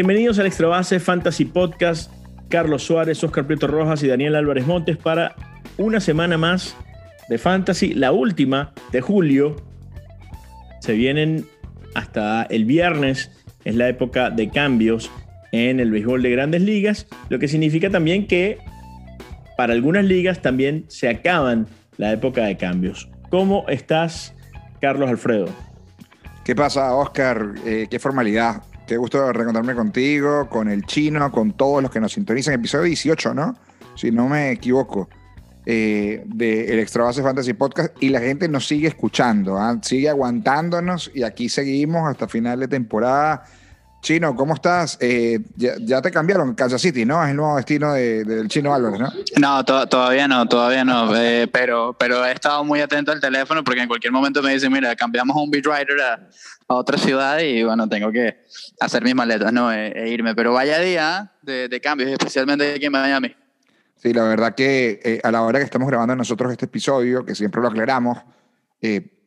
Bienvenidos al Extra Base Fantasy Podcast. Carlos Suárez, Oscar Prieto Rojas y Daniel Álvarez Montes para una semana más de Fantasy, la última de julio. Se vienen hasta el viernes, es la época de cambios en el béisbol de grandes ligas, lo que significa también que para algunas ligas también se acaban la época de cambios. ¿Cómo estás, Carlos Alfredo? ¿Qué pasa, Oscar? Eh, qué formalidad. Qué gusto reencontrarme contigo, con el chino, con todos los que nos sintonizan. Episodio 18, ¿no? Si no me equivoco. Eh, del Extra Base Fantasy Podcast. Y la gente nos sigue escuchando, ¿ah? sigue aguantándonos. Y aquí seguimos hasta final de temporada. Chino, ¿cómo estás? Eh, ya, te cambiaron Kansas City, ¿no? Es el nuevo destino del Chino Álvarez, ¿no? No, todavía no, todavía no. Eh, pero, pero he estado muy atento al teléfono porque en cualquier momento me dicen, mira, cambiamos a un beat writer a, otra ciudad y bueno, tengo que hacer mis maletas, ¿no? E, e irme. Pero vaya día de, de, cambios, especialmente aquí en Miami. Sí, la verdad que eh, a la hora que estamos grabando nosotros este episodio, que siempre lo aclaramos, eh,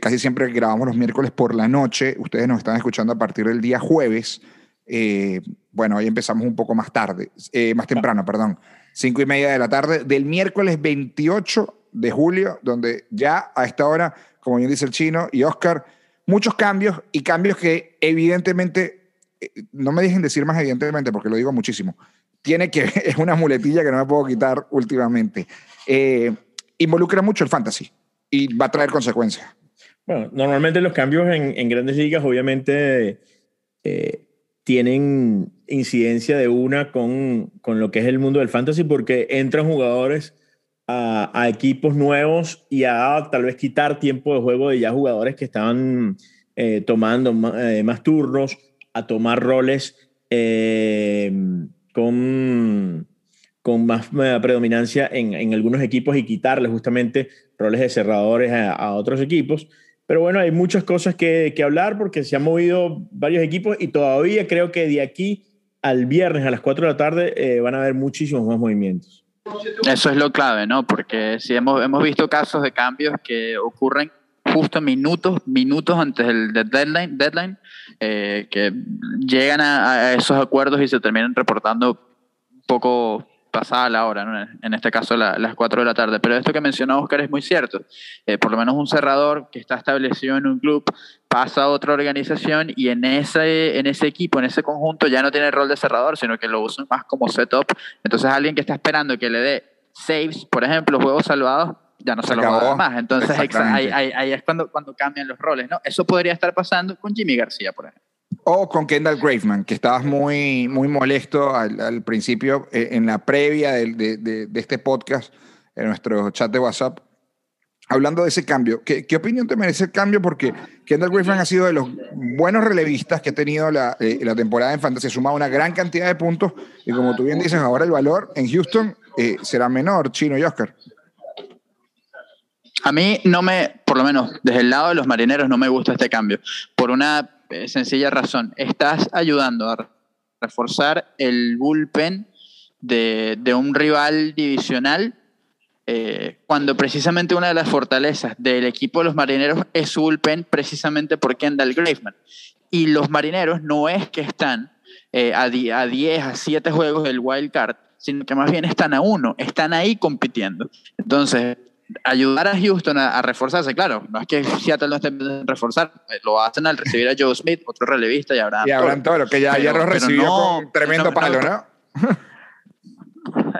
casi siempre grabamos los miércoles por la noche, ustedes nos están escuchando a partir del día jueves. Eh, bueno, hoy empezamos un poco más tarde, eh, más temprano, perdón, cinco y media de la tarde del miércoles 28 de julio, donde ya a esta hora, como bien dice el chino y Oscar, muchos cambios y cambios que evidentemente, eh, no me dejen decir más evidentemente porque lo digo muchísimo, tiene que, es una muletilla que no me puedo quitar últimamente. involucra mucho el fantasy y va a traer consecuencias. Bueno, normalmente los cambios en, grandes ligas obviamente eh, tienen incidencia de una con, con, lo que es el mundo del fantasy porque entran jugadores a, equipos nuevos y a tal vez quitar tiempo de juego de ya jugadores que estaban eh, tomando eh, más, turnos, a tomar roles con, con más predominancia en, en, algunos equipos y quitarle justamente roles de cerradores a, a otros equipos. Pero bueno, hay muchas cosas que, que, hablar porque se han movido varios equipos y todavía creo que de aquí al viernes a las 4 de la tarde eh, van a haber muchísimos más movimientos. Eso es lo clave, ¿no? Porque si hemos, hemos visto casos de cambios que ocurren justo minutos, minutos antes del deadline, deadline eh, que llegan a, a, esos acuerdos y se terminan reportando poco pasada la hora, en este caso las 4 de la tarde. Pero esto que mencionó Oscar es muy cierto. Eh, por lo menos un cerrador que está establecido en un club pasa a otra organización y en ese, en ese equipo, en ese conjunto, ya no tiene el rol de cerrador, sino que lo usa más como setup. Entonces alguien que está esperando que le dé saves, por ejemplo, juegos salvados, ya no se, lo va a dar más. Entonces ahí, ahí, es cuando, cuando cambian los roles. ¿no? Eso podría estar pasando con Jimmy García, por ejemplo. O con Kendall Graveman, que estabas muy, muy molesto al, principio, eh, en la previa de, de, de, este podcast, en nuestro chat de WhatsApp, hablando de ese cambio. ¿Qué, ¿Qué, opinión te merece el cambio? Porque Kendall Graveman ha sido de los buenos relevistas que ha tenido la, eh, la temporada en Fantasy, ha sumado una gran cantidad de puntos y como tú bien dices, ahora el valor en Houston eh, será menor, Chino y Oscar. A mí no me, por lo menos desde el lado de los marineros, no me gusta este cambio. Por una sencilla razón. Estás ayudando a reforzar el bullpen de, de un rival divisional eh, cuando precisamente una de las fortalezas del equipo de los marineros es su bullpen precisamente por Kendall Graveman. Y los marineros no es que están eh, a 10, a 7 juegos del wild card, sino que más bien están a uno, están ahí compitiendo. Entonces, ayudar a Houston a, reforzarse, claro, no es que Seattle no esté en reforzar, eh, lo hacen al recibir a Joe Smith, otro relevista, y Abraham. Y Abraham Toro, que ya ayer lo recibió con tremendo palo, ¿no?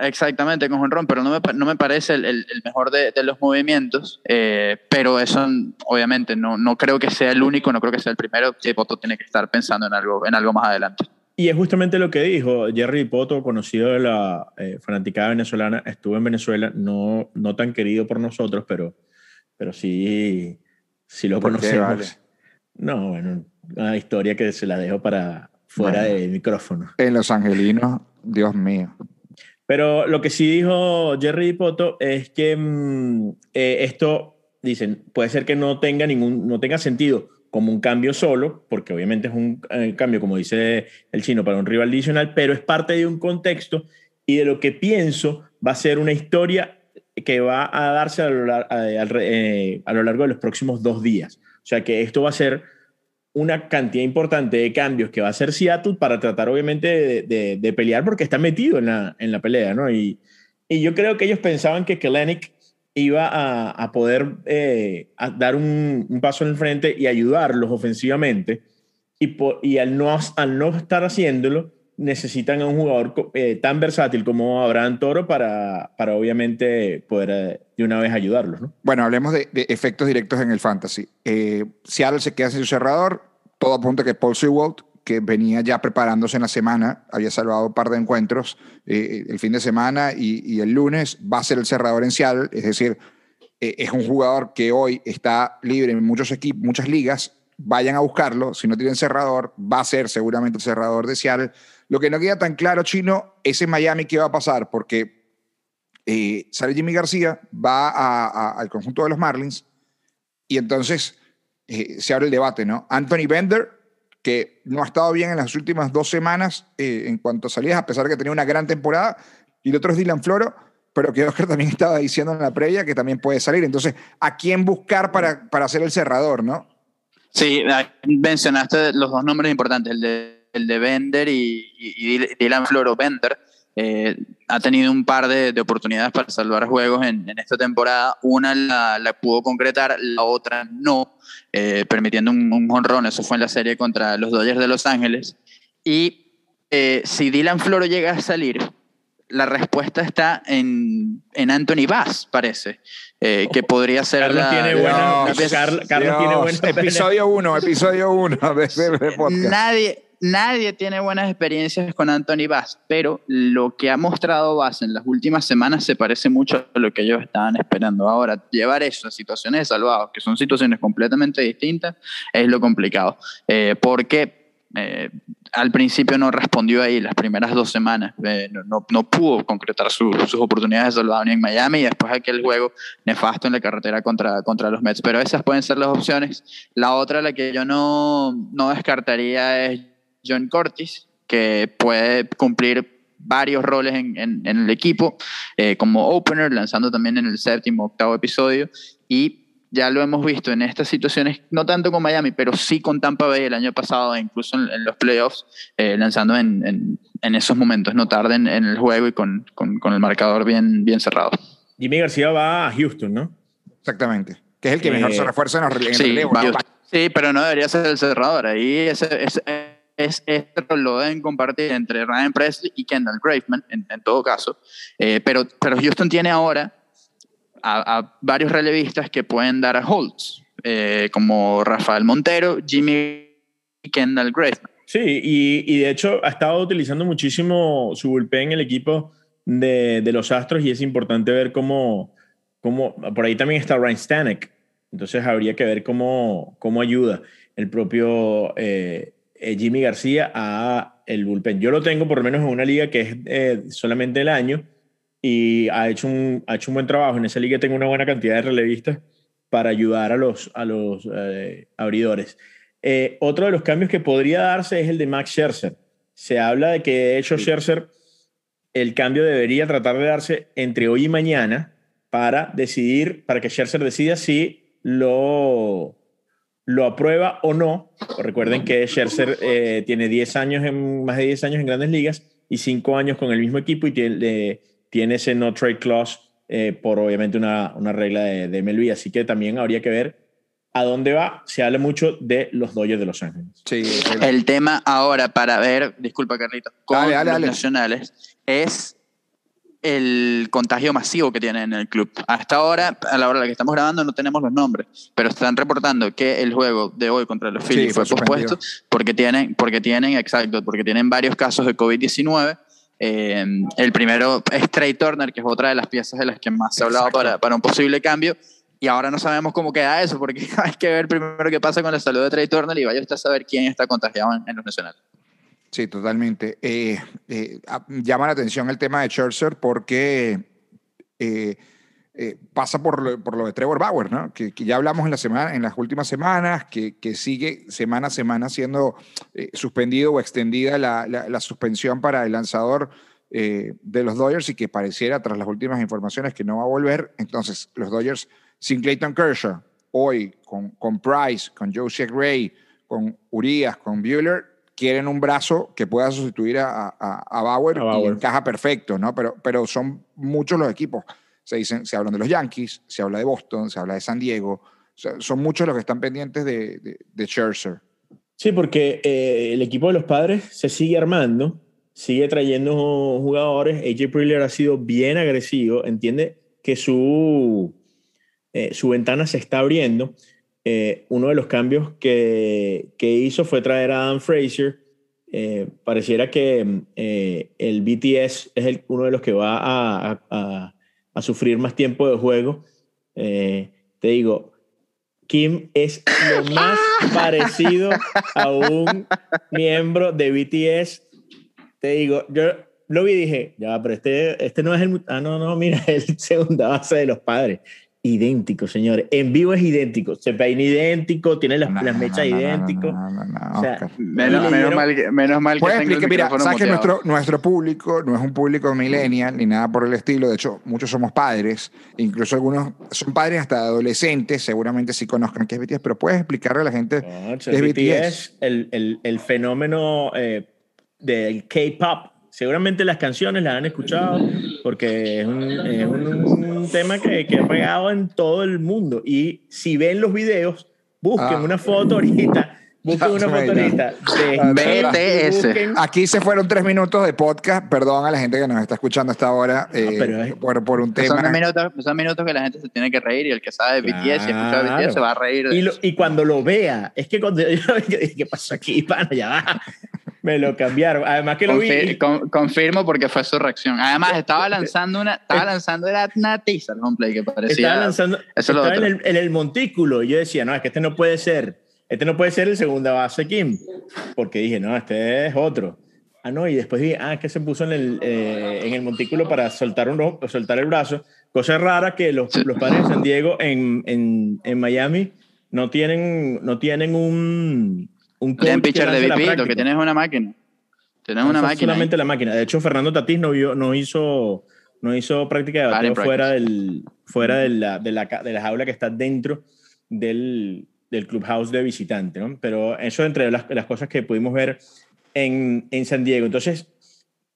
Exactamente, con Ron, pero no me, no me parece el, el, mejor de, de, los movimientos, eh, pero eso obviamente no, no creo que sea el único, no creo que sea el primero, Poto tiene que estar pensando en algo, en algo más adelante. Y es justamente lo que dijo Jerry Poto, conocido de la eh, fanaticada venezolana, estuvo en Venezuela, no, no tan querido por nosotros, pero, pero sí, sí lo conocemos. No, bueno, una historia que se la dejo para fuera del micrófono. En Los Angelinos, Dios mío. Pero lo que sí dijo Jerry Poto es que mm, eh, esto, dicen, puede ser que no tenga ningún, no tenga sentido como un cambio solo, porque obviamente es un eh, cambio, como dice el chino, para un rival adicional, pero es parte de un contexto y de lo que pienso va a ser una historia que va a darse a lo, eh, a lo largo de los próximos dos días. O sea que esto va a ser una cantidad importante de cambios que va a hacer Seattle para tratar obviamente de, pelear porque está metido en la, en la pelea, ¿no? Y, y yo creo que ellos pensaban que Kellenic iba a, a poder eh, dar un, paso en el frente y ayudarlos ofensivamente. Y, y al, no, al no estar haciéndolo, necesitan a un jugador eh, tan versátil como Abraham Toro para, para obviamente poder eh, de una vez ayudarlos. ¿no? Bueno, hablemos de, efectos directos en el fantasy. Eh, Seattle se queda sin su cerrador, todo apunta que Paul Sewald, que venía ya preparándose en la semana, había salvado un par de encuentros el fin de semana y, el lunes, va a ser el cerrador en Seattle, es decir, es un jugador que hoy está libre en muchos equipos, muchas ligas, vayan a buscarlo, si no tienen cerrador, va a ser seguramente el cerrador de Seattle. Lo que no queda tan claro, Chino, es en Miami qué va a pasar, porque eh, sale Jimmy García, va al conjunto de los Marlins, y entonces eh, se abre el debate, ¿no? Anthony Bender, que no ha estado bien en las últimas dos semanas eh, en cuanto a salidas, a pesar de que tenía una gran temporada, y el otro es Dylan Floro, pero que Oscar también estaba diciendo en la previa que también puede salir. Entonces, ¿a quién buscar para, para ser el cerrador, no? Sí, mencionaste los dos nombres importantes, el de el de Bender y, Dylan Floro Bender. Eh, ha tenido un par de, oportunidades para salvar juegos en, esta temporada. Una la, pudo concretar, la otra no, eh, permitiendo un honrón. Eso fue en la serie contra los Dodgers de Los Ángeles. Y eh, si Dylan Floro llega a salir, la respuesta está en, en Anthony Bass, parece. que podría ser Carlos la, tiene buena, Carlos tiene buena episodio 1 episodio 1 de, de, podcast. nadie nadie tiene buenas experiencias con Anthony Bass, pero lo que ha mostrado Bass en las últimas semanas se parece mucho a lo que ellos estaban esperando. Ahora, llevar eso a situaciones de salvados, que son situaciones completamente distintas, es lo complicado. Eh, porque eh, al principio no respondió ahí las primeras dos semanas, eh, no, no, pudo concretar sus oportunidades de salvado ni en Miami y después aquel juego nefasto en la carretera contra, contra los Mets. Pero esas pueden ser las opciones. La otra, la que yo no, no descartaría es John Cortis, que puede cumplir varios roles en, en, el equipo, eh, como opener, lanzando también en el séptimo, octavo episodio, y ya lo hemos visto en estas situaciones, no tanto con Miami, pero sí con Tampa Bay el año pasado, e incluso en, los playoffs, eh, lanzando en, en, esos momentos, no tarde en, el juego y con, con, con, el marcador bien, bien cerrado. Jimmy García va a Houston, ¿no? Exactamente, que es el que mejor se eh, refuerza en, el sí, Sí, pero no debería ser el cerrador, ahí ese, ese es, esto lo deben compartir entre Ryan Presley y Kendall Graveman, en, todo caso. Eh, pero, pero Houston tiene ahora a, varios relevistas que pueden dar a Holtz, eh, como Rafael Montero, Jimmy y Kendall Graveman. Sí, y, y, de hecho ha estado utilizando muchísimo su bullpen en el equipo de, de, los Astros y es importante ver cómo, cómo, por ahí también está Ryan Stanek, entonces habría que ver cómo, cómo ayuda el propio eh, eh, Jimmy García a el bullpen. Yo lo tengo por lo menos en una liga que es eh, solamente el año y ha hecho, un, ha hecho un buen trabajo. En esa liga tengo una buena cantidad de relevistas para ayudar a los, a los eh, abridores. otro de los cambios que podría darse es el de Max Scherzer. Se habla de que de hecho Scherzer, el cambio debería tratar de darse entre hoy y mañana para decidir, para que Scherzer decida si lo, lo aprueba o no. Recuerden que Scherzer eh, tiene 10 años, en, más de 10 años en grandes ligas y 5 años con el mismo equipo y tiene, tiene ese no trade clause eh, por obviamente una, una regla de, de, MLB. Así que también habría que ver a dónde va. Se habla mucho de los Dodgers de Los Ángeles. Sí, el tema ahora para ver, disculpa Carlito, con los nacionales es el contagio masivo que tienen en el club. Hasta ahora, a la hora en la que estamos grabando, no tenemos los nombres, pero están reportando que el juego de hoy contra los Phillies fue, pospuesto porque tienen, porque tienen, exacto, porque tienen varios casos de COVID-19. Eh, el primero es Trey Turner, que es otra de las piezas de las que más se ha hablado para, para un posible cambio. Y ahora no sabemos cómo queda eso, porque hay que ver primero qué pasa con la salud de Trey Turner y vaya usted a saber quién está contagiado en los nacionales. Sí, totalmente. Eh, eh, llama la atención el tema de Scherzer porque eh, pasa por lo, por lo, de Trevor Bauer, ¿no? que, ya hablamos en, la semana, en las últimas semanas, que, que sigue semana a semana siendo suspendido o extendida la, la, suspensión para el lanzador de los Dodgers y que pareciera, tras las últimas informaciones, que no va a volver. Entonces, los Dodgers sin Clayton Kershaw, hoy con, con Price, con Joe Gray, con Urias, con Bueller, quieren un brazo que pueda sustituir a, a, a Bauer, A Bauer. y encaja perfecto, ¿no? Pero, pero son muchos los equipos. Se, dicen, se hablan de los Yankees, se habla de Boston, se habla de San Diego. O sea, son muchos los que están pendientes de, de, de Scherzer. Sí, porque eh, el equipo de los padres se sigue armando, sigue trayendo jugadores. AJ Preller ha sido bien agresivo, entiende que su, eh, su ventana se está abriendo. Eh, uno de los cambios que, que, hizo fue traer a Adam Frazier. Eh, pareciera que eh, el BTS es el, uno de los que va a, a, a sufrir más tiempo de juego. Te digo, Kim es lo más parecido a un miembro de BTS. Te digo, yo lo vi y dije, ya, pero este, este no es el... Ah, no, no, mira, es el segunda base de los padres. Idéntico, señores. En vivo es idéntico. Se peina idéntico, tiene las, No, las mechas no, no, idénticos. no, no, no, no, O sea. Menos, dieron- mal que, menos mal que Puedes tengo el explicar, mira, sabes que nuestro, nuestro público no es un público millennial ni nada por el estilo. De hecho, muchos somos padres, incluso algunos son padres hasta adolescentes, seguramente sí conozcan qué es BTS, pero puedes explicarle a la gente Concho, Es. BTS, el, el, el fenómeno eh, del K-pop. Seguramente las canciones las han escuchado porque es un, es un- un tema que, que ha pegado en todo el mundo. Y si ven los videos, busquen Ah. una foto ahorita. Busquen una foto ahorita. de- Ah, BTS. busquen- Aquí se fueron tres minutos de podcast. Perdón a la gente que nos está escuchando hasta ahora eh, pero es- por, por un tema. Son minutos, son minutos que la gente se tiene que reír y el que sabe de BTS y escucha Claro. BTS se va a reír. de Y, lo- y cuando lo vea, es que cuando yo lo vi, yo dije, ¿qué pasó aquí, pana? Ya va. Me lo cambiaron. Además que lo vi. Confi- con- confirmo porque fue su reacción. Además, estaba lanzando una, estaba lanzando era una teaser homeplay que parecía. estaba lanzando, eso estaba en el, en el montículo y yo decía, no, es que este no puede ser, este no puede ser el segunda base Kim, porque dije, no, este es otro. Ah, no, y después dije, ah, es que se puso en el, eh, en el montículo para soltar, un, soltar el brazo, cosa rara que los, Sí. los padres de San Diego en, en, en Miami no tienen, no tienen un, un coach pitcher de VP, lo que tienes es una máquina. Tienes una Lanza máquina. ahí. Solamente la máquina. De hecho, Fernando Tatís no, vio, no hizo no hizo práctica de bateo fuera, del, fuera de, la, de, la, de la jaula que está dentro del, del clubhouse de visitante, ¿no? Pero eso entre las, las cosas que pudimos ver en, en San Diego. Entonces,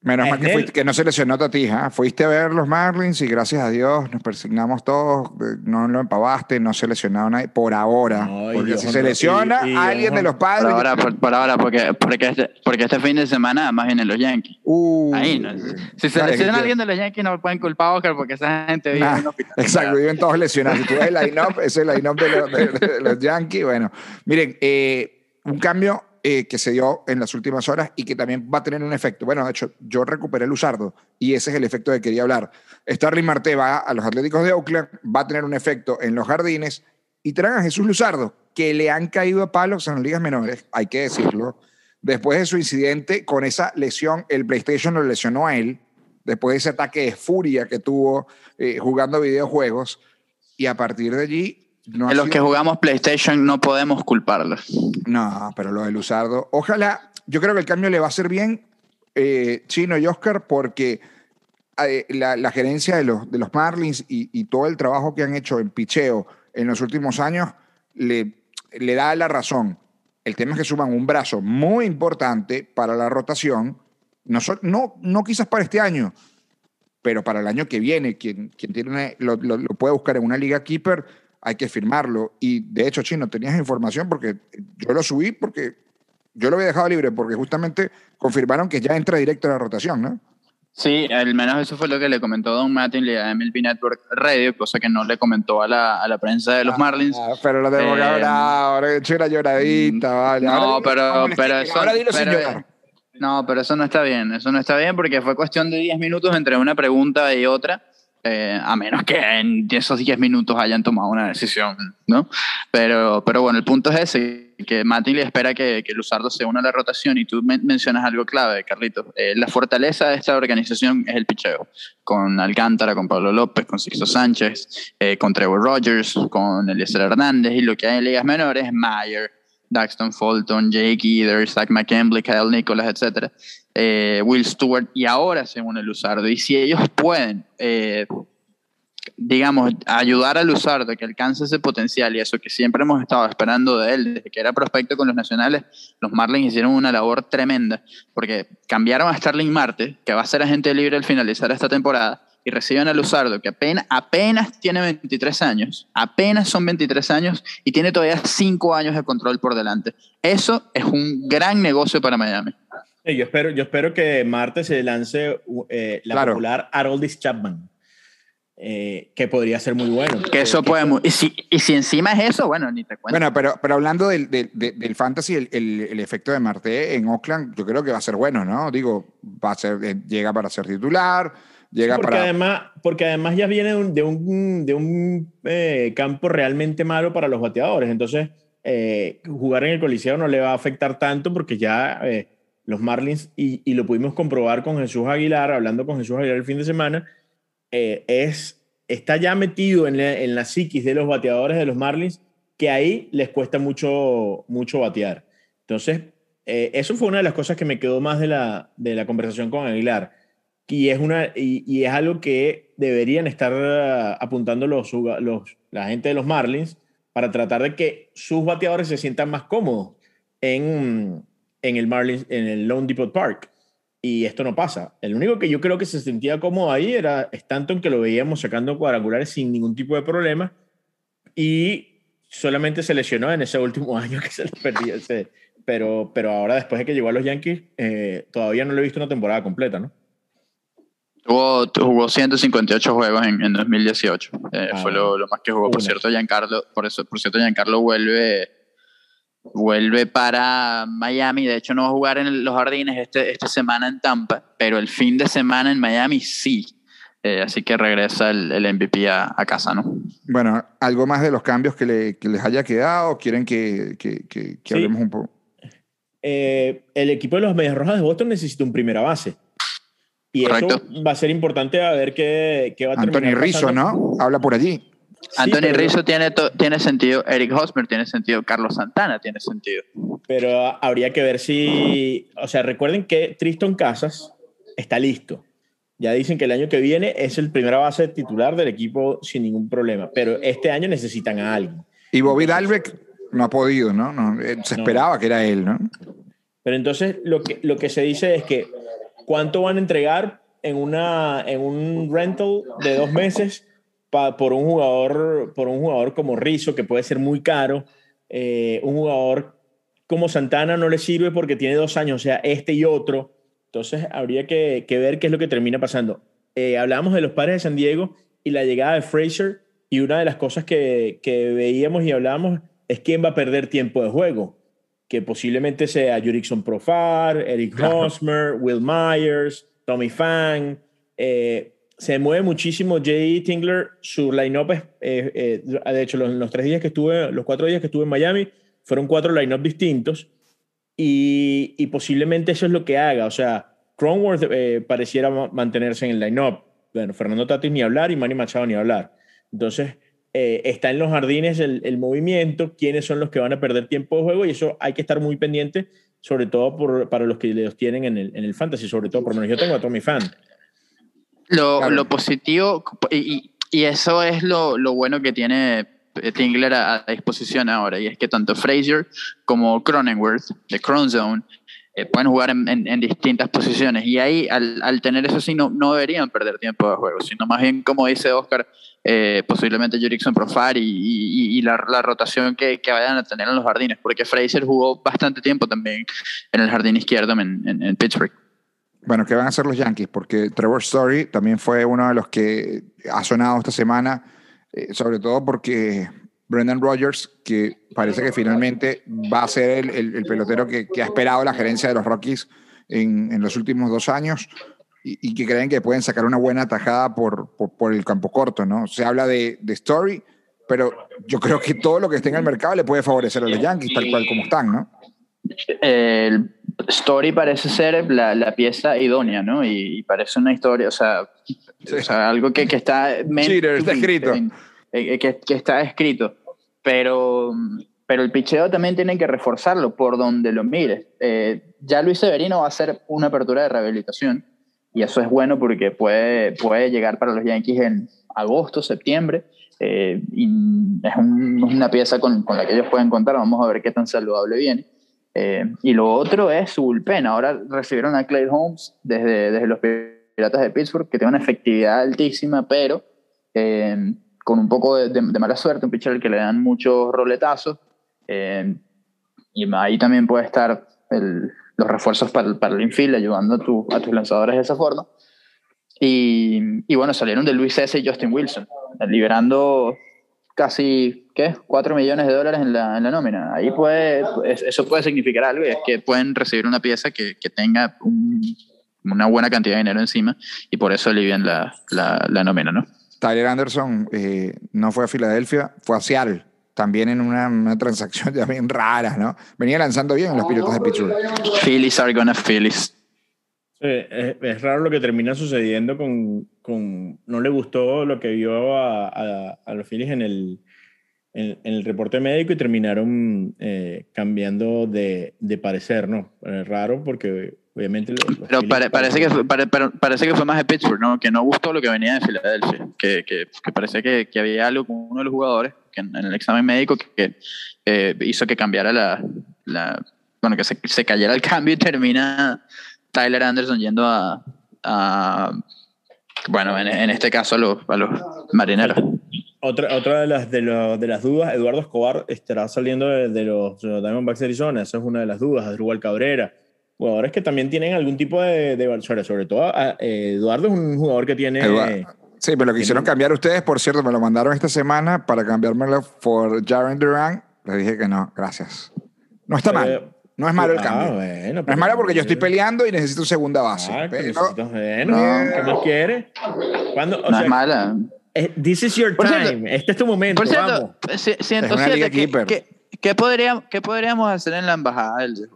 Menos mal que, fuiste- que no se lesionó Tatija. Fuiste a ver los Marlins y gracias a Dios nos persignamos todos. eh, No lo empavaste, no se lesionó nadie por ahora. No, porque Dios si se lesiona y- y alguien de los Por padres. ahora, por, por ahora porque, porque, este, porque este fin de semana más vienen los Yankees. Uh, Ahí, ¿no? Si se Vale, lesiona alguien de los Yankees, no pueden culpar a Oscar porque esa gente vive Nah, en un hospital. Exacto, viven todos lesionados. Si tú ves el line-up, ese es el line-up de, los- de- de los Yankees. Bueno, miren, eh, un cambio eh, que se dio en las últimas horas y que también va a tener un efecto. Bueno, de hecho, yo recuperé el Usardo y ese es el efecto de que quería hablar. Starling Marte va a los Atléticos de Oakland, va a tener un efecto en los jardines y traen a Jesús Luzardo, que le han caído a palos en las ligas menores, hay que decirlo. Después de su incidente con esa lesión, el PlayStation lo lesionó a él, después de ese ataque de furia que tuvo eh, jugando videojuegos, y a partir de allí... No, los sido- que jugamos PlayStation no podemos culparlos. no, pero lo de Luzardo. Ojalá, yo creo que el cambio le va a hacer bien eh, Chino y Oscar porque eh, la, la gerencia de los, de los Marlins y, y todo el trabajo que han hecho en picheo en los últimos años le, le da la razón. El tema es que suman un brazo muy importante para la rotación, no, no, no quizás para este año, pero para el año que viene, quien, quien tiene una- lo, lo- lo puede buscar en una liga keeper, hay que firmarlo. Y de hecho, Chino, tenías información porque yo lo subí porque yo lo había dejado libre porque justamente confirmaron que ya entra directo a la rotación, ¿no? Sí, al menos eso fue lo que le comentó Don Mattingly a MLB Network Radio, cosa que no le comentó a la, a la prensa de los Marlins. Ah, pero lo tengo que Eh, hablar, ahora he hecho una lloradita, vale. no, Ahora pero- pero eso- Ahora dilo sin pero- llorar. No, pero eso no está bien, eso no está bien porque fue cuestión de 10 minutos entre una pregunta y otra, eh, a menos que en esos 10 minutos hayan tomado una decisión, ¿no? Pero, pero bueno, el punto es ese, que Mattingly espera que, que Luzardo se una a la rotación y tú men- mencionas algo clave, Carlitos. Eh, la fortaleza de esta organización es el picheo, con Alcántara, con Pablo López, con Sixto Sánchez, eh, con Trevor Rogers, con Eliezer Hernández y lo que hay en ligas menores, Mayer, Daxton Fulton, Jake Eder, Zach McKembley, Kyle Nicholas, etc. Eh, Will Stewart y ahora se une Luzardo. Y si ellos pueden eh, digamos, ayudar a Luzardo que alcance ese potencial y eso que siempre hemos estado esperando de él, desde que era prospecto con los nacionales, los Marlins hicieron una labor tremenda, porque cambiaron a Starling Marte, que va a ser agente libre al finalizar esta temporada, y reciben a Luzardo, que apenas, apenas tiene 23 años, apenas son 23 años y tiene todavía 5 años de control por delante. Eso es un gran negocio para Miami. Yo espero, yo espero que Marte se lance eh, la popular Haroldis Chapman. Eh, que podría ser muy bueno. Que eso puede... y, si, y si encima es eso, bueno, ni te cuento. Bueno, pero, pero hablando del, del, del fantasy, el, el, el, efecto de Marte en Oakland, yo creo que va a ser bueno, ¿no? Digo, va a ser, eh, llega para ser titular, llega porque para... Además, porque además ya viene de un, de un, de un eh, campo realmente malo para los bateadores, entonces jugar en el Coliseo no le va a afectar tanto porque ya los Marlins, y, y, lo pudimos comprobar con Jesús Aguilar, hablando con Jesús Aguilar el fin de semana, eh, es, está ya metido en la, en la, psiquis de los bateadores de los Marlins, que ahí les cuesta mucho, mucho batear. Entonces, eh, eso fue una de las cosas que me quedó más de la, de la conversación con Aguilar. Y es, una, y, es algo que deberían estar uh, apuntando los, la gente de los Marlins para tratar de que sus bateadores se sientan más cómodos en, en el Marlins, en el Lone Depot Park y esto no pasa. El único que yo creo que se sentía cómodo ahí era Stanton, que lo veíamos sacando cuadrangulares sin ningún tipo de problema y solamente se lesionó en ese último año que se le perdió pero, pero ahora después de que llegó a los Yankees, eh, todavía no lo he visto una temporada completa, ¿no? Jugó, jugó 158 juegos en, en 2018. Eh, ah, fue lo, lo, más que jugó. Por cierto, Giancarlo, por, eso, por cierto, Giancarlo vuelve vuelve para Miami. De hecho, no va a jugar en los jardines este, esta semana en Tampa, pero el fin de semana en Miami sí. Eh, así que regresa el, el MVP a, a, casa, ¿no? Bueno, ¿algo más de los cambios que, le, que les haya quedado? ¿Quieren que, que, que, que sí. hablemos un poco? Eh, el equipo de los Medias Rojas de Boston necesita un primera base. Y Correcto. eso va a ser importante a ver qué, qué va a terminar Anthony Rizzo, ¿no? Habla por allí. Anthony pero, Rizzo tiene, tiene sentido, Eric Hosmer tiene sentido, Carlos Santana tiene sentido. Pero habría que ver si, o sea, recuerden que Tristan Casas está listo. Ya dicen que el año que viene es el primera base titular del equipo sin ningún problema, pero este año necesitan a alguien. Y Bobby Dalbeck no ha podido, ¿no? no eh, se esperaba no. que era él, ¿no? Pero entonces lo que, lo que se dice es que cuánto van a entregar en, una, en un rental de dos meses por, un jugador, por un jugador como Rizzo, que puede ser muy caro. Eh, un jugador como Santana no le sirve porque tiene dos años, o sea, este y otro. Entonces habría que, que ver qué es lo que termina pasando. Eh, hablábamos de los padres de San Diego y la llegada de Fraser, y una de las cosas que, que veíamos y hablábamos es quién va a perder tiempo de juego, que posiblemente sea Jurickson Profar, Eric Hosmer, Will Myers, Tommy Fang. Eh, se mueve muchísimo Jay Tingler, su line-up es, eh, eh, de hecho, los, los, tres días que estuve, los cuatro días que estuve en Miami, fueron cuatro line-up distintos. Y, y, posiblemente eso es lo que haga, o sea, Cronworth eh, pareciera mantenerse en el line-up, bueno, Fernando Tatis ni hablar y Manny Machado ni hablar, entonces eh, está en los jardines el, el, movimiento, quiénes son los que van a perder tiempo de juego y eso hay que estar muy pendiente, sobre todo por, para los que los tienen en el, en el fantasy, sobre todo, por lo menos yo tengo a Tommy Fan. Lo, claro. lo positivo, y, y, eso es lo, lo, bueno que tiene Tingler a, a, disposición ahora, y es que tanto Frazier como Cronenworth, de Cronzone, eh, pueden jugar en, en, en, distintas posiciones. Y ahí, al, al, tener eso sí, no, no deberían perder tiempo de juego, sino más bien, como dice Oscar, eh, posiblemente Jurickson Profar y, y, y la, la, rotación que, que, vayan a tener en los jardines, porque Frazier jugó bastante tiempo también en el jardín izquierdo en, en Pittsburgh. Bueno, ¿qué van a hacer los Yankees? Porque Trevor Story también fue uno de los que ha sonado esta semana, eh, sobre todo porque Brendan Rodgers, que parece que finalmente va a ser el, el, el pelotero que, que, ha esperado la gerencia de los Rockies en, en los últimos dos años y, y, que creen que pueden sacar una buena tajada por, por, por, el campo corto, ¿no? Se habla de, de Story, pero yo creo que todo lo que esté en el mercado le puede favorecer a los Yankees, tal cual como están, ¿no? El Story parece ser la, la pieza idónea, ¿no? Y, y, parece una historia, o sea, sí. o sea algo que, que está... Cheater, está escrito. En, que, que, está escrito. Pero, pero el picheo también tienen que reforzarlo por donde lo mires. Eh, ya Luis Severino va a hacer una apertura de rehabilitación y eso es bueno porque puede, puede llegar para los Yankees en, agosto, septiembre. Eh, y es, una pieza con, con, la que ellos pueden contar. Vamos a ver qué tan saludable viene. Eh, y lo otro es su bullpen. Ahora recibieron a Clay Holmes desde, desde los Piratas de Pittsburgh, que tiene una efectividad altísima, pero eh, con un poco de, de, mala suerte, un pitcher que le dan muchos roletazos. y ahí también puede estar el, los refuerzos para, para el infield, ayudando a, tu, a, tus lanzadores de esa forma. Y, y, bueno, salieron de Luis S. y Justin Wilson, liberando casi, ¿qué? 4 millones de dólares en la, en la nómina. Ahí puede, eso puede significar algo, y es que pueden recibir una pieza que, que tenga un, una buena cantidad de dinero encima, y por eso alivian la, la, la nómina, ¿no? Tyler Anderson eh, no fue a Filadelfia, fue a Seattle también en una, una, transacción ya bien rara, ¿no? Venía lanzando bien en los pilotos de Pittsburgh. Phillies are gonna Phillies. Sí, es, es, raro lo que termina sucediendo con, con, No le gustó lo que vio a, a, a los Phillies en el, en, en, el reporte médico y terminaron eh, cambiando de, de, parecer, ¿no? Es raro porque obviamente... Los, los pero pare, parece, que fue, pare, parece que fue más de Pittsburgh, ¿no? Que no gustó lo que venía de Filadelfia, que, que, que parece que, que había algo con uno de los jugadores que en, en el examen médico que, eh, hizo que cambiara la, la, bueno, que se, se, cayera el cambio y termina Tyler Anderson yendo a, a bueno, en, en, este caso a los, a los marineros. Otra, otra de, las, de, lo, de las dudas, Eduardo Escobar estará saliendo los, de los Diamondbacks de Arizona, esa es una de las dudas, Adrubal Cabrera, jugadores que también tienen algún tipo de, de sobre, sobre todo eh, Eduardo es un jugador que tiene... Eduardo. Sí, pero lo quisieron cambiar ustedes, por cierto, me lo mandaron esta semana para cambiármelo por Jaren Duran. Le dije que no, gracias. No está mal. No es malo el cambio. Ah, bueno, no es malo porque yo estoy peleando y necesito segunda base. Ah, pero, bueno, no. ¿qué más quiere? ¿Cuándo, o no sea, es mala. This is your time. Cierto, este es tu momento. Por cierto, vamos. 107, ¿qué, qué, qué, podríamos, ¿qué podríamos hacer en la embajada del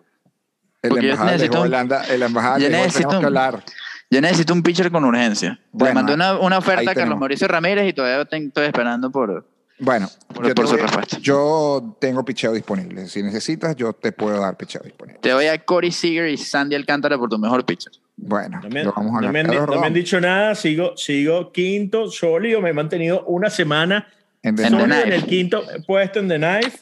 el embajada de Holanda, el embajada de tenemos que hablar. Yo necesito un pitcher con urgencia. Bueno, Le mandé una, una oferta a Carlos Mauricio Ramírez y todavía estoy esperando por, bueno, por, yo, por su doy, respuesta. Yo tengo picheo disponible. Si necesitas, yo te puedo dar picheo disponible. Te doy a Corey Seager y Sandy Alcántara por tu mejor pitcher. Bueno, no me, lo vamos a no, me han, no me han dicho nada. Sigo, sigo quinto, sólido. Me he mantenido una semana en, en el quinto puesto en The Knife.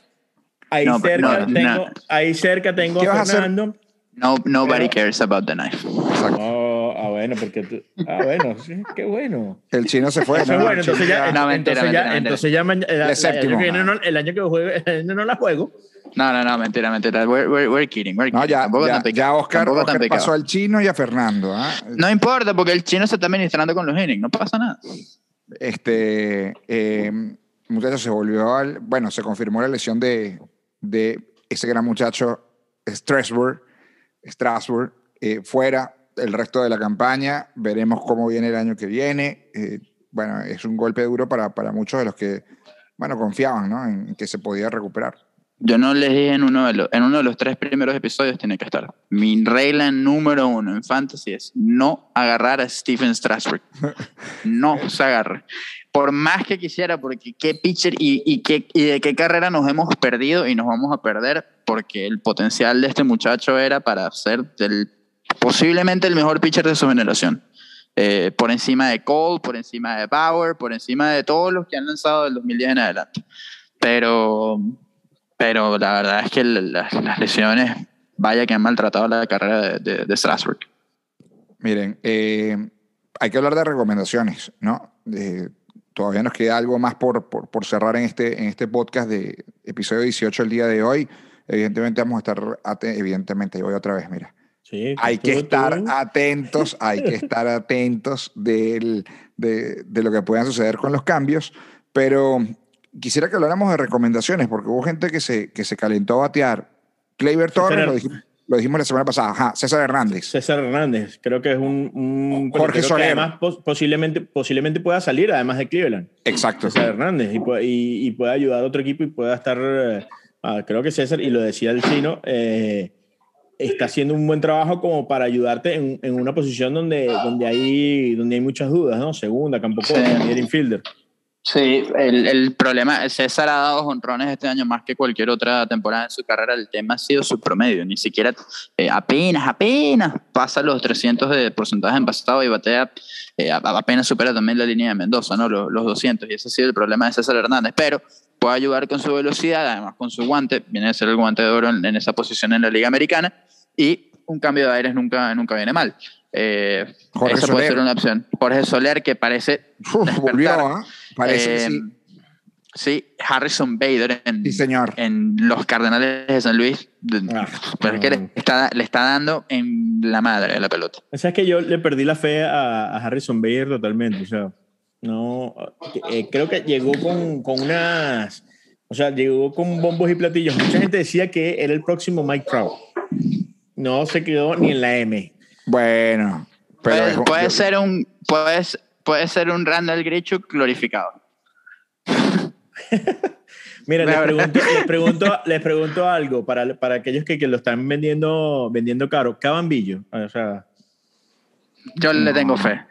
Ahí, no, cerca, tengo, ahí cerca tengo a Fernando. No, nobody Pero, cares about the knife. Exacto. Oh, ah, bueno, porque tú, ah, bueno, sí, qué bueno. El chino se fue. Eso ¿no? bueno, entonces ya, no, mentira, entonces mentira, ya, entonces ya, el, el, año que viene no, el año que juegue, no la juego. No, no, no, mentira, mentira. We're, we're, we're kidding. We're kidding. No, ya, ya, ya Oscar, Oscar pasó al chino y a Fernando. ¿eh? No importa, porque el chino se está administrando con los innings, no pasa nada. Este, eh, muchacho se volvió al. Bueno, se confirmó la lesión de, de ese gran muchacho, Strasburg Strasbourg eh, fuera el resto de la campaña. Veremos cómo viene el año que viene. Eh, bueno, es un golpe duro para, para muchos de los que, bueno, confiaban ¿no? en que se podía recuperar. Yo no les dije en uno, de los, en uno de los tres primeros episodios tiene que estar. Mi regla número uno en fantasy es no agarrar a Stephen Strasburg. No se agarre. Por más que quisiera, porque qué pitcher y, y, qué, y de qué carrera nos hemos perdido y nos vamos a perder, porque el potencial de este muchacho era para ser posiblemente el mejor pitcher de su generación. Eh, por encima de Cole, por encima de Bauer, por encima de todos los que han lanzado del 2010 en adelante. Pero pero la verdad es que las, las lesiones, vaya que han maltratado la carrera de, Strasbourg. Miren, eh, hay que hablar de recomendaciones, ¿no? Todavía nos queda algo más por, por, por, cerrar en este, en este podcast de episodio 18 el día de hoy. Evidentemente vamos a estar, evidentemente, voy otra vez, mira. Sí, hay que estar tú. atentos, hay que estar atentos del, de, de lo que puedan suceder con los cambios, pero quisiera que habláramos de recomendaciones, porque hubo gente que se, que se calentó a batear. Torres, lo dijimos, lo dijimos, la semana pasada. Ajá, César Hernández. César Hernández, creo que es un. un Jorge Soler. además, posiblemente, posiblemente pueda salir, además de Cleveland. Exacto. César Hernández, y, y, y puede ayudar a otro equipo y pueda estar. Uh, creo que César, y lo decía el chino, eh, está haciendo un buen trabajo como para ayudarte en, en, una posición donde, donde, hay, donde hay muchas dudas, ¿no? Segunda, campo corto, sí. infielder. Sí, el, el problema, César ha dado honrones este año más que cualquier otra temporada en su carrera. El tema ha sido su promedio. Ni siquiera eh, apenas, apenas pasa los 300 de porcentaje en pasado y batea, eh, apenas supera también la línea de Mendoza, ¿no? Los, los 200. Y ese ha sido el problema de César Hernández. Pero puede ayudar con su velocidad, además con su guante. Viene a ser el guante de oro en, en esa posición en la Liga Americana. Y un cambio de aires nunca, nunca viene mal. Eh, Jorge esa puede Soler. ser una opción. Jorge Soler, que parece. Uf, volvió, ¿ah? Parece que Eh, sí. sí, Harrison Bader en, Sí, señor. en los Cardenales de San Luis. Ah, pero es que no. le está, le está dando en la madre de la pelota. O sea, es que yo le perdí la fe a, a Harrison Bader totalmente. O sea, no. eh, creo que llegó con, con unas. O sea, llegó con bombos y platillos. Mucha gente decía que era el próximo Mike Trout. No se quedó ni en la M. Bueno, pero puede, puede yo- ser un puede, puede ser un Randall Grichuk glorificado. Mira, les pregunto, les pregunto, les pregunto algo para, para aquellos que, que lo están vendiendo, vendiendo caro. Cabambillo. O sea, Yo le tengo fe.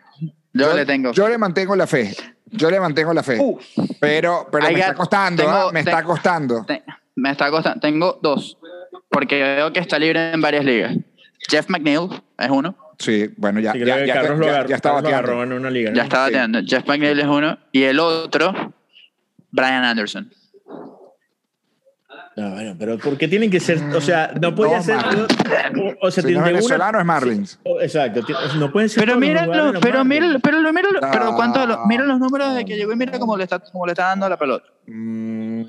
Yo, yo, le tengo yo le mantengo la fe. Yo le mantengo la fe. Uh, pero pero me está costando, tengo- ¿ah? Me está costando. te- me está costando. Tengo dos. Porque veo que está libre en varias ligas. Jeff McNeil es uno. Sí, bueno, ya, sí, ya, ya, Carlos ya- lo agarró, ya está Carlos lo bateando. en una liga. ¿no? Ya está Sí. bateando. Jeff McNeil es uno. Y el otro, Brian Anderson. No, bueno, pero ¿por qué tienen que ser? O sea, no podía No, ser. O, o sea, Si no es tiene una- venezolano, es Marlins. Exacto, no pueden ser. Pero míralo, pero míralo, pero lo- míralo, No. pero cuánto, lo- mira los números de que llegó y mira cómo le está, cómo le está dando la pelota. Mm,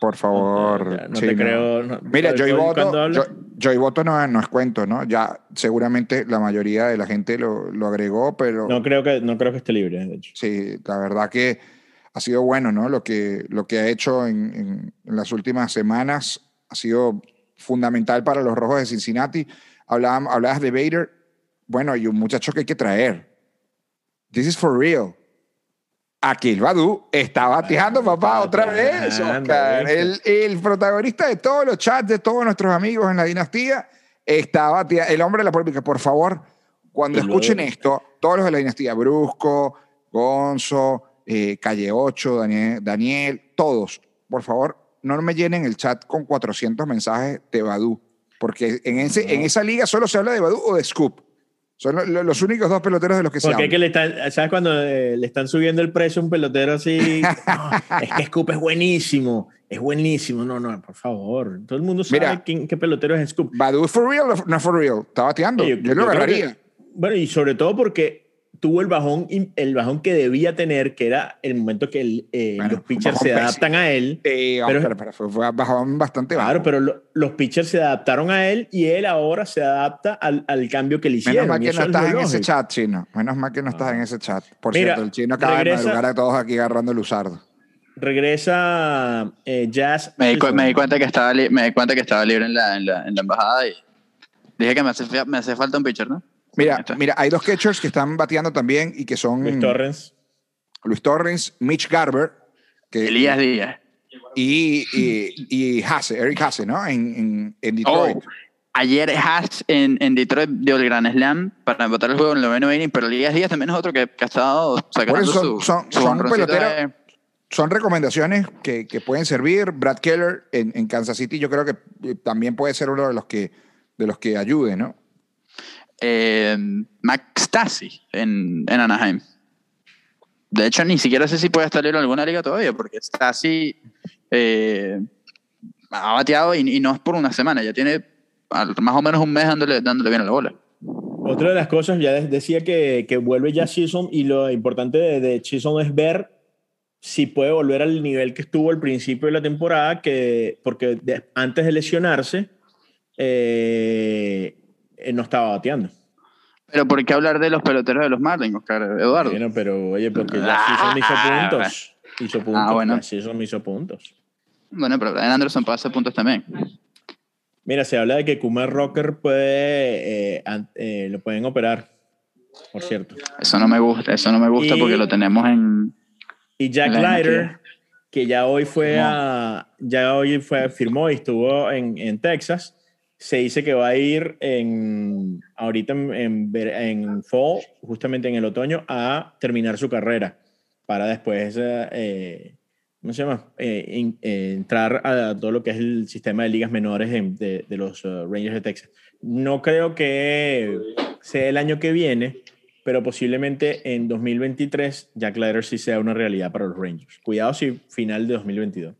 Por favor. no, ya, no sí, te no. creo. no- Mira, cuando Boto, habla- Jo- Joey Boto no, no es cuento, ¿no? Ya seguramente la mayoría de la gente lo, lo agregó, pero No creo que no creo que esté libre, de hecho. sí, la verdad que ha sido bueno, ¿no? Lo que, lo que ha hecho en, en- en las últimas semanas ha sido fundamental para los Rojos de Cincinnati. Hablaban- hablabas de Bader, bueno, y un muchacho que hay que traer. This is for real. Aquel Badu está bateando, papá, otra vez. Oscar. El, protagonista de todos los chats de todos nuestros amigos en la dinastía está bateando. El hombre de la polémica, por favor, cuando escuchen esto, todos los de la dinastía, Brusco, Gonzo, eh, Calle 8, Daniel, Daniel, todos, por favor, no me llenen el chat con 400 mensajes de Badu, porque en, ese, en esa liga solo se habla de Badu o de Scoop. Son lo- lo- los únicos dos peloteros de los que se Porque habla. es que le están, ¿sabes cuando eh, le están subiendo el precio a un pelotero así? No, es que Scoop es buenísimo, es buenísimo. No, no, por favor. Todo el mundo sabe Mira. quién- qué pelotero es Scoop. ¿Badu for real o no for real? Está bateando. Sí, yo, lo agarraría. que- bueno, y sobre todo porque tuvo el bajón, el bajón que debía tener, que era el momento que el, eh, Bueno, los pitchers se pésimo. adaptan a él. Eh, Pero- pero, pero fue, fue bajón bastante bajo. Claro, pero lo- los pitchers se adaptaron a él y él ahora se adapta al, al cambio que le hicieron. Menos mal que no es estás en ese chat, chino. Menos mal que no estás en ese chat. Por Mira, cierto, el chino acaba regresa- de madrugar a todos aquí agarrando el usardo. Regresa eh, Jazz. Me di, me cuenta que estaba me di cuenta que estaba libre en la, en la, en la embajada y dije que me hace, me hace falta un pitcher, ¿no? Mira, mira, hay dos catchers que están bateando también y que son Luis Torrens. Luis Torrens, Mitch Garber que, Elías Díaz. y, y, y Hasse, Eric Hasse, ¿no? En, en, en Oh, Detroit. ayer Haas en, en Detroit dio el Gran Slam para empatar el juego en el noveno inning, pero Elías Díaz también es otro que, que ha estado sacando son- su, son- su son honroncito peloteros de- Son recomendaciones que, que pueden servir. Brad Keller en, en Kansas City yo creo que eh, también puede ser uno de los que, de los que ayude, ¿no? Eh, Max Stassi en, Anaheim. De hecho, ni siquiera sé si puede estar en alguna liga todavía, porque Stassi eh, ha bateado y, no es por una semana, ya tiene más o menos un mes dándole, dándole bien a la bola. Otra de las cosas, ya de- decía que, que vuelve ya Chisholm y lo importante de, de Chisholm es ver si puede volver al nivel que estuvo al principio de la temporada, que, porque antes de lesionarse eh, eh, no estaba bateando. Pero ¿por qué hablar de los peloteros de los Marlins, Oscar Eduardo? Bueno, pero oye, porque ya Ah, Chisholm hizo puntos. Hizo puntos, bueno. ya Chisholm hizo puntos. Bueno, pero Brian Anderson puede hacer puntos también. Mira, se habla de que Kumar Rocker puede, eh, eh, lo pueden operar, por cierto. Eso no me gusta, eso no me gusta Y- porque lo tenemos en... Y Jack La Leiter, que ya hoy fue a, ya hoy fue, firmó y estuvo en, en Texas, se dice que va a ir en, ahorita en, en, en fall, justamente en el otoño, a terminar su carrera. para después, eh, ¿cómo se llama? Eh, eh, entrar a todo lo que es el sistema de ligas menores de, los Rangers de Texas. No creo que sea el año que viene, pero posiblemente en 2023 Jack Leiter sí sea una realidad para los Rangers. Cuidado si final de 2022.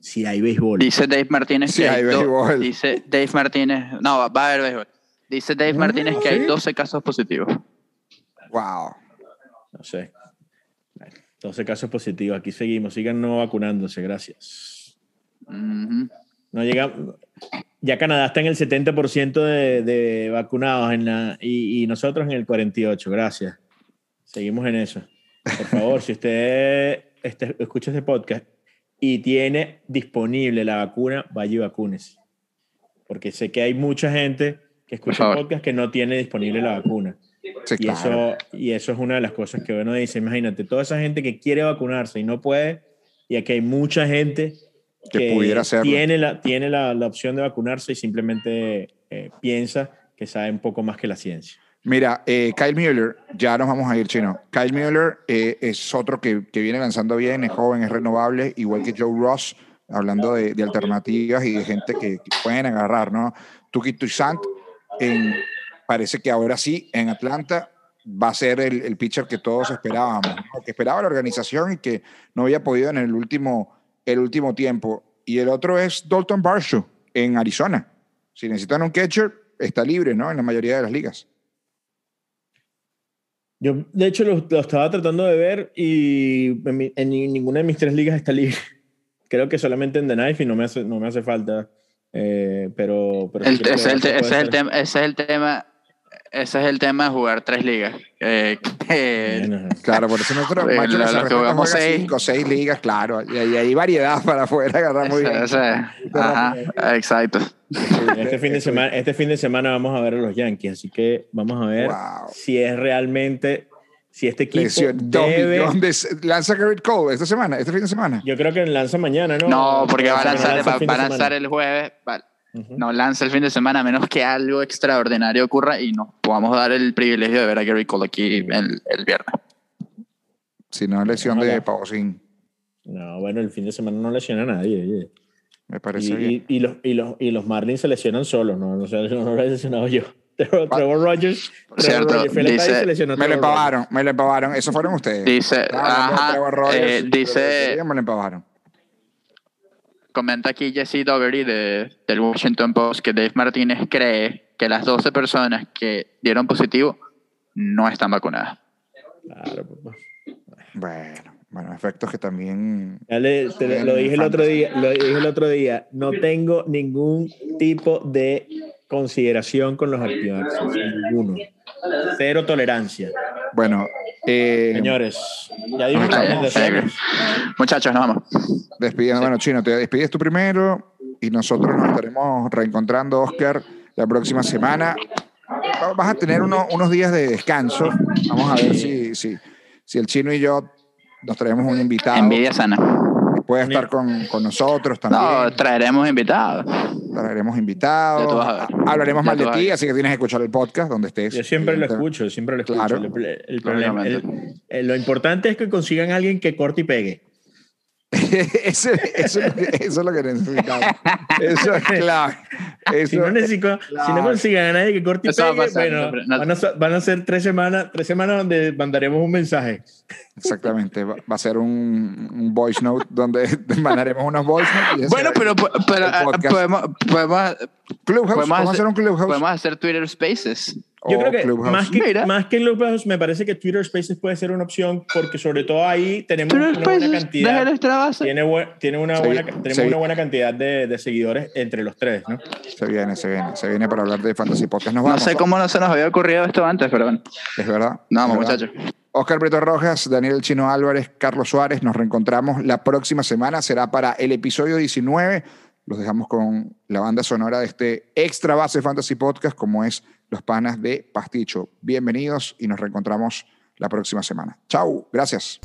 Si hay béisbol. Dice Dave Martínez que hay, béisbol. Dice Dave Martínez, no, va a haber béisbol. Dice Dave ah, Martínez que hay 12 casos positivos. Wow. No sé. 12 casos positivos. Aquí seguimos. Sigan no vacunándose. Gracias. No llega. Ya Canadá está en el 70% de, de, vacunados en la, y, nosotros en el 48%. Gracias. Seguimos en eso. Por favor, si usted este, escucha este podcast y tiene disponible la vacuna, vaya y vacúnese. Porque sé que hay mucha gente que escucha podcast que no tiene disponible la vacuna y, eso, y eso es una de las cosas que uno dice, imagínate, toda esa gente que quiere vacunarse y no puede, y aquí hay mucha gente que, pudiera tiene, la, tiene la, la, opción de vacunarse y simplemente eh, piensa que sabe un poco más que la ciencia. Mira, eh, Kyle Mueller, ya nos vamos a ir, chino. Kyle Mueller eh, es otro que, que, viene lanzando bien, es joven, es renovable, igual que Joe Ross, hablando de, alternativas y de gente que, pueden agarrar, ¿no? Tuki Toussaint parece que ahora sí, en Atlanta va a ser el, el pitcher que todos esperábamos, que esperaba la organización y que no había podido en el último, el último tiempo. Y el otro es Dalton Barshow en Arizona. Si necesitan un catcher, está libre, ¿no? En la mayoría de las ligas. Yo, de hecho, lo, estaba tratando de ver y en, ninguna de mis tres ligas está libre. Creo que solamente en The Knife y no me hace, no me hace falta. Eh, pero, pero ese, es el, ese, es el tema, ese es el tema ese es el tema de jugar tres ligas. Eh, claro, por eso nosotros eh, macho, lo, que jugamos seis. Cinco, seis ligas, claro. Y, hay variedad para poder agarrar muy bien. ajá, exacto. este, fin de semana, este fin de semana vamos a ver a los Yankees, así que vamos a ver si es realmente si este equipo debe... lanza Garrett Cole esta semana, este fin de semana. Yo creo que lanza mañana, ¿no? No, porque va a lanzar, va, a lanzar el jueves. No lanza el fin de semana a menos que algo extraordinario ocurra y nos podamos dar el privilegio de ver a Gary Cole aquí el, el viernes. Si no, lesión de Pavosín. No, bueno, el fin de semana no lesiona a nadie. Me parece y, bien. Y, los, y, los, y los Marlins se lesionan solos, ¿no? O sea, no lo he lesionado yo. Trevor, Rogers, Cierto, dice, me lo empavaron, me lo empavaron. Eso fueron ustedes. Dice, ajá, eh, dice, me lo empavaron comenta aquí Jesse Dougherty de, del Washington Post que Dave Martínez cree que las 12 personas que dieron positivo no están vacunadas. Claro, papá. Bueno, bueno, efectos que también. lo dije el otro día, lo dije el otro día. No tengo ningún tipo de consideración con los activos ninguno. Cero tolerancia. Bueno, eh, señores, ya dimos Muchachos, nos vamos. Despidiendo, bueno, Chino, te despides tú primero y nosotros nos estaremos reencontrando, Oscar, la próxima semana. Vas a tener unos días de descanso. Vamos a ver si, si, si el Chino y yo nos traemos un invitado. Envidia sana puede estar con, con, nosotros también. No, traeremos invitados. Traeremos invitados. Hablaremos mal de ti, así que tienes que escuchar el podcast donde estés. Yo siempre lo escucho, siempre lo escucho. Claro. El, problema, lo importante es que consigan a alguien que corte y pegue. eso, eso, es lo que necesitamos. Eso es clave. si, no si no consigan a nadie que corte y pegue, bueno, van, a, van, a, ser tres semanas, tres semanas donde mandaremos un mensaje. Exactamente, va, a ser un, un, voice note donde mandaremos unos voice notes. Bueno, pero, pero ah, podemos, podemos, podemos, hacer, un clubhouse. Podemos hacer Twitter Spaces. Yo creo que más, que más que Clubhouse me parece que Twitter Spaces puede ser una opción porque sobre todo ahí tenemos una buena cantidad tiene, tiene una buena tenemos una buena cantidad de, de, seguidores entre los tres, ¿no? Se viene, se viene, se viene para hablar de Fantasy Podcast. Nos no sé cómo no se nos había ocurrido esto antes, pero bueno. Es verdad. No, muchachos. Oscar Brito Rojas, Daniel Chino Álvarez, Carlos Suárez, nos reencontramos la próxima semana. Será para el episodio 19. Los dejamos con la banda sonora de este extra base Fantasy Podcast, como es Los Panas de Pasticho. Bienvenidos y nos reencontramos la próxima semana. Chau, gracias.